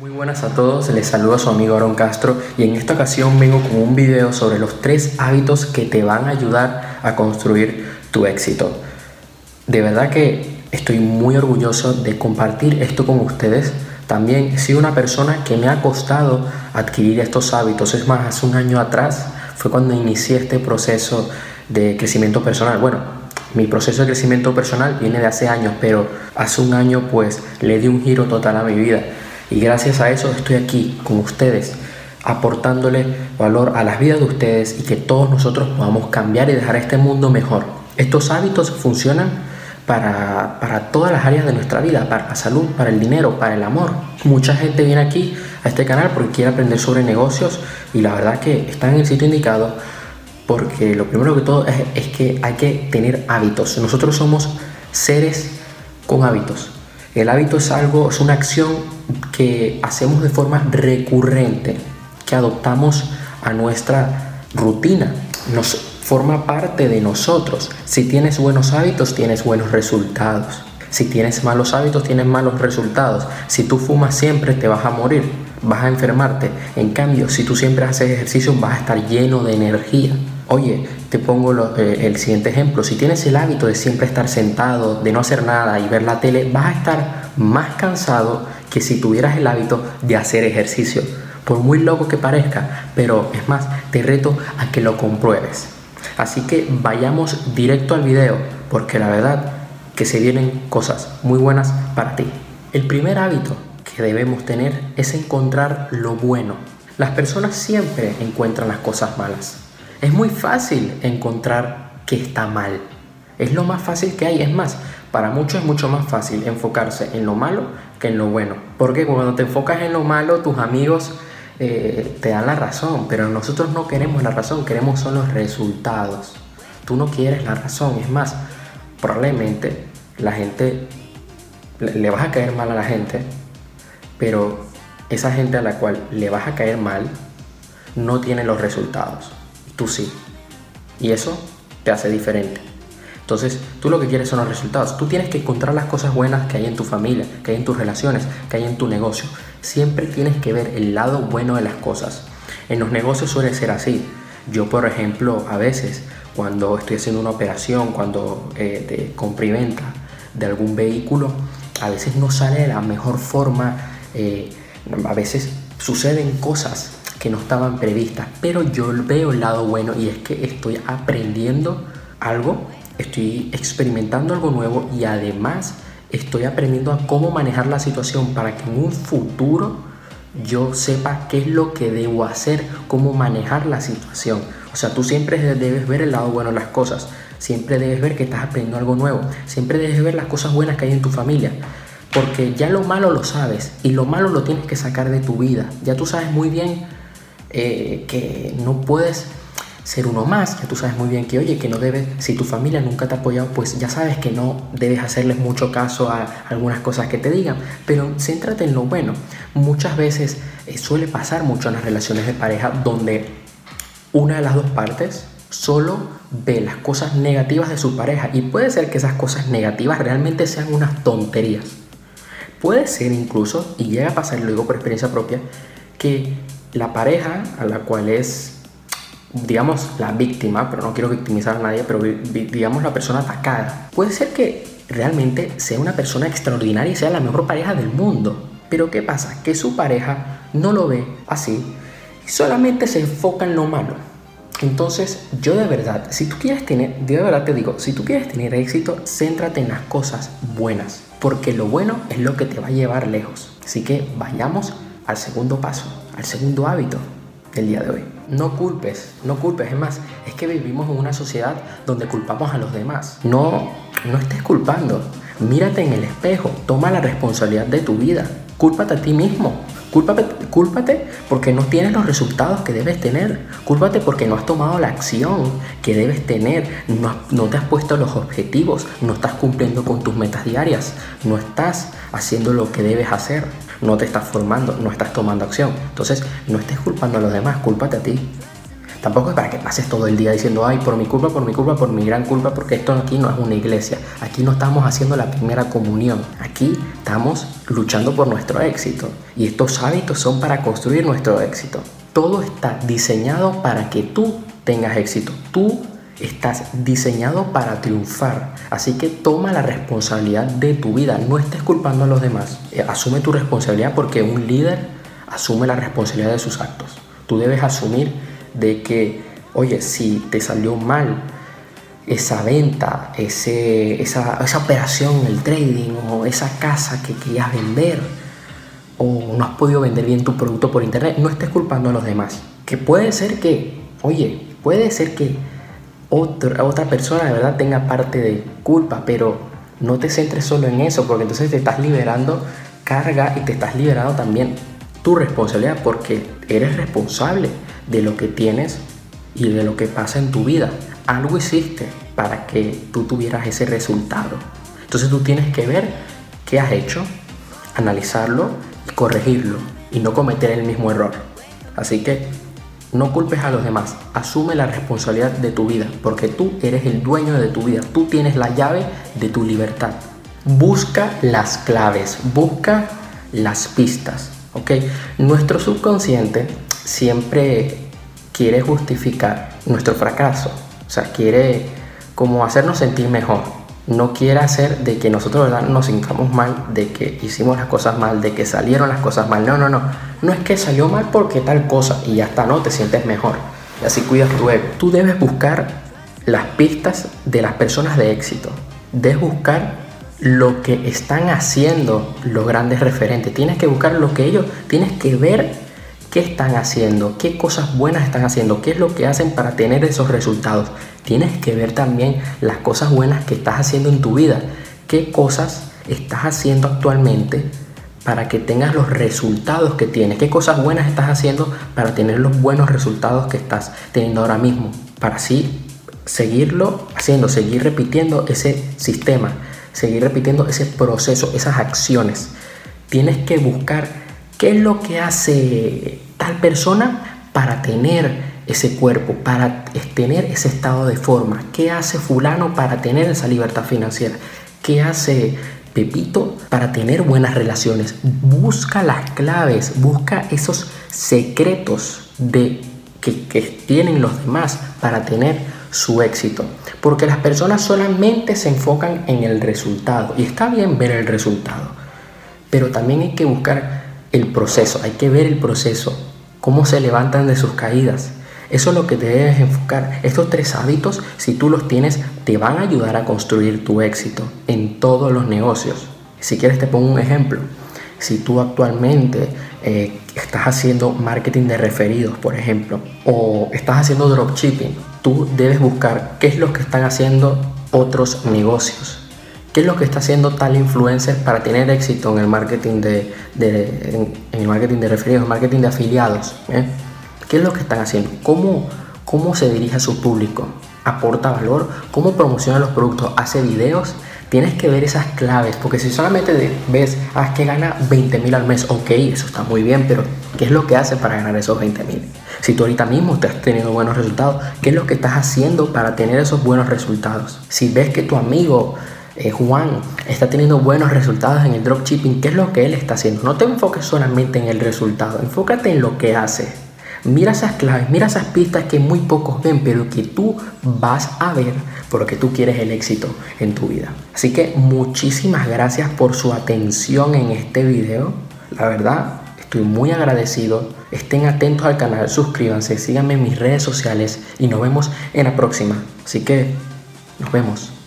Muy buenas a todos, les saludo a su amigo Aaron Castro y en esta ocasión vengo con un video sobre los tres hábitos que te van a ayudar a construir tu éxito. De verdad que estoy muy orgulloso de compartir esto con ustedes. También he sido una persona que me ha costado adquirir estos hábitos. Es más, hace un año atrás fue cuando inicié este proceso de crecimiento personal. Bueno, mi proceso de crecimiento personal viene de hace años, pero hace un año pues le di un giro total a mi vida y gracias a eso estoy aquí con ustedes, aportándole valor a las vidas de ustedes y que todos nosotros podamos cambiar y dejar este mundo mejor. Estos hábitos funcionan para, para, todas las áreas de nuestra vida, para la salud, para el dinero, para el amor. Mucha gente viene aquí a este canal porque quiere aprender sobre negocios y la verdad que están en el sitio indicado porque lo primero que todo es, es que hay que tener hábitos. Nosotros somos seres con hábitos. El hábito es algo, es una acción que hacemos de forma recurrente, que adoptamos a nuestra rutina, nos forma parte de nosotros. Si tienes buenos hábitos, tienes buenos resultados. Si tienes malos hábitos, tienes malos resultados. Si tú fumas siempre, te vas a morir, vas a enfermarte. En cambio, si tú siempre haces ejercicio, vas a estar lleno de energía. Oye, te pongo el siguiente ejemplo. Si tienes el hábito de siempre estar sentado, de no hacer nada y ver la tele, vas a estar más cansado que si tuvieras el hábito de hacer ejercicio. Por muy loco que parezca, pero es más, te reto a que lo compruebes. Así que vayamos directo al video, porque la verdad que se vienen cosas muy buenas para ti. El primer hábito que debemos tener es encontrar lo bueno. Las personas siempre encuentran las cosas malas. Es muy fácil encontrar que está mal. Es lo más fácil que hay. Es más, para muchos es mucho más fácil enfocarse en lo malo que en lo bueno. Porque cuando te enfocas en lo malo, tus amigos eh, te dan la razón, pero nosotros no queremos la razón, queremos son los resultados. Tú no quieres la razón, es más, probablemente la gente, le vas a caer mal a la gente, pero esa gente a la cual le vas a caer mal no tiene los resultados, tú sí. Y eso te hace diferente. Entonces, tú lo que quieres son los resultados. Tú tienes que encontrar las cosas buenas que hay en tu familia, que hay en tus relaciones, que hay en tu negocio. Siempre tienes que ver el lado bueno de las cosas. En los negocios suele ser así. Yo, por ejemplo, a veces, cuando estoy haciendo una operación, cuando eh, de y venta de algún vehículo, a veces no sale de la mejor forma. Eh, a veces suceden cosas que no estaban previstas, pero yo veo el lado bueno y es que estoy aprendiendo algo estoy experimentando algo nuevo y además estoy aprendiendo a cómo manejar la situación para que en un futuro yo sepa qué es lo que debo hacer, cómo manejar la situación. O sea, tú siempre debes ver el lado bueno de las cosas, siempre debes ver que estás aprendiendo algo nuevo, siempre debes ver las cosas buenas que hay en tu familia, porque ya lo malo lo sabes y lo malo lo tienes que sacar de tu vida. Ya tú sabes muy bien eh, que no puedes ser uno más, ya tú sabes muy bien que, oye, que no debes, si tu familia nunca te ha apoyado, pues ya sabes que no debes hacerles mucho caso a algunas cosas que te digan, pero céntrate en lo bueno. Muchas veces eh, suele pasar mucho en las relaciones de pareja donde una de las dos partes solo ve las cosas negativas de su pareja y puede ser que esas cosas negativas realmente sean unas tonterías. Puede ser incluso, y llega a pasar, lo digo por experiencia propia, que la pareja a la cual es digamos, la víctima, pero no quiero victimizar a nadie, pero digamos la persona atacada, puede ser que realmente sea una persona extraordinaria y sea la mejor pareja del mundo. Pero ¿qué pasa? Que su pareja no lo ve así y solamente se enfoca en lo malo. Entonces, yo de verdad, si tú quieres tener, de verdad te digo, si tú quieres tener éxito, céntrate en las cosas buenas, porque lo bueno es lo que te va a llevar lejos. Así que vayamos al segundo paso, al segundo hábito del día de hoy. No culpes, no culpes. Es más, es que vivimos en una sociedad donde culpamos a los demás. No, no estés culpando. Mírate en el espejo, toma la responsabilidad de tu vida. Cúlpate a ti mismo. Cúlpate, cúlpate porque no tienes los resultados que debes tener. Cúlpate porque no has tomado la acción que debes tener. No, no te has puesto los objetivos. No estás cumpliendo con tus metas diarias. No estás haciendo lo que debes hacer no te estás formando, no estás tomando acción. Entonces, no estés culpando a los demás, cúlpate a ti. Tampoco es para que pases todo el día diciendo, ay, por mi culpa, por mi culpa, por mi gran culpa, porque esto aquí no es una iglesia. Aquí no estamos haciendo la primera comunión. Aquí estamos luchando por nuestro éxito. Y estos hábitos son para construir nuestro éxito. Todo está diseñado para que tú tengas éxito. Tú estás diseñado para triunfar. Así que toma la responsabilidad de tu vida. No estés culpando a los demás. Eh, asume tu responsabilidad porque un líder asume la responsabilidad de sus actos. Tú debes asumir de que, oye, si te salió mal esa venta, ese, esa, esa operación el trading o esa casa que querías vender o no has podido vender bien tu producto por internet, no estés culpando a los demás. Que puede ser que, oye, puede ser que otra, otra persona de verdad tenga parte de culpa, pero no te centres solo en eso, porque entonces te estás liberando carga y te estás liberando también tu responsabilidad, porque eres responsable de lo que tienes y de lo que pasa en tu vida. Algo hiciste para que tú tuvieras ese resultado. Entonces tú tienes que ver qué has hecho, analizarlo y corregirlo y no cometer el mismo error. Así que no culpes a los demás, asume la responsabilidad de tu vida, porque tú eres el dueño de tu vida, tú tienes la llave de tu libertad. Busca las claves, busca las pistas, ¿ok? Nuestro subconsciente siempre quiere justificar nuestro fracaso, o sea, quiere como hacernos sentir mejor. No quiere hacer de que nosotros ¿verdad? nos sintamos mal, de que hicimos las cosas mal, de que salieron las cosas mal. No, no, no. No es que salió mal porque tal cosa y ya está, no, te sientes mejor. Así cuidas tu ego. Tú debes buscar las pistas de las personas de éxito. Debes buscar lo que están haciendo los grandes referentes. Tienes que buscar lo que ellos, tienes que ver qué están haciendo, qué cosas buenas están haciendo, qué es lo que hacen para tener esos resultados. Tienes que ver también las cosas buenas que estás haciendo en tu vida, qué cosas estás haciendo actualmente para que tengas los resultados que tienes, qué cosas buenas estás haciendo para tener los buenos resultados que estás teniendo ahora mismo, para así seguirlo haciendo, seguir repitiendo ese sistema, seguir repitiendo ese proceso, esas acciones. Tienes que buscar ¿Qué es lo que hace tal persona para tener ese cuerpo, para tener ese estado de forma? ¿Qué hace fulano para tener esa libertad financiera? ¿Qué hace Pepito para tener buenas relaciones? Busca las claves, busca esos secretos de que, que tienen los demás para tener su éxito. Porque las personas solamente se enfocan en el resultado. Y está bien ver el resultado. Pero también hay que buscar el proceso, hay que ver el proceso, cómo se levantan de sus caídas. Eso es lo que te debes enfocar. Estos tres hábitos, si tú los tienes, te van a ayudar a construir tu éxito en todos los negocios. Si quieres te pongo un ejemplo. Si tú actualmente eh, estás haciendo marketing de referidos, por ejemplo, o estás haciendo dropshipping, tú debes buscar qué es lo que están haciendo otros negocios ¿Qué es lo que está haciendo tal influencer para tener éxito en el marketing de, en, el marketing de referidos, marketing de afiliados? Eh? ¿Qué es lo que están haciendo? ¿Cómo, ¿Cómo se dirige a su público? ¿Aporta valor? ¿Cómo promociona los productos? ¿Hace videos? Tienes que ver esas claves, porque si solamente ves, ah, que gana 20 mil al mes, ok, eso está muy bien, pero ¿qué es lo que hace para ganar esos 20 mil? Si tú ahorita mismo estás teniendo buenos resultados, ¿qué es lo que estás haciendo para tener esos buenos resultados? Si ves que tu amigo eh, Juan está teniendo buenos resultados en el dropshipping, ¿qué es lo que él está haciendo? No te enfoques solamente en el resultado, enfócate en lo que hace. Mira esas claves, mira esas pistas que muy pocos ven, pero que tú vas a ver porque tú quieres el éxito en tu vida. Así que muchísimas gracias por su atención en este video. La verdad, estoy muy agradecido. Estén atentos al canal, suscríbanse, síganme en mis redes sociales y nos vemos en la próxima. Así que nos vemos.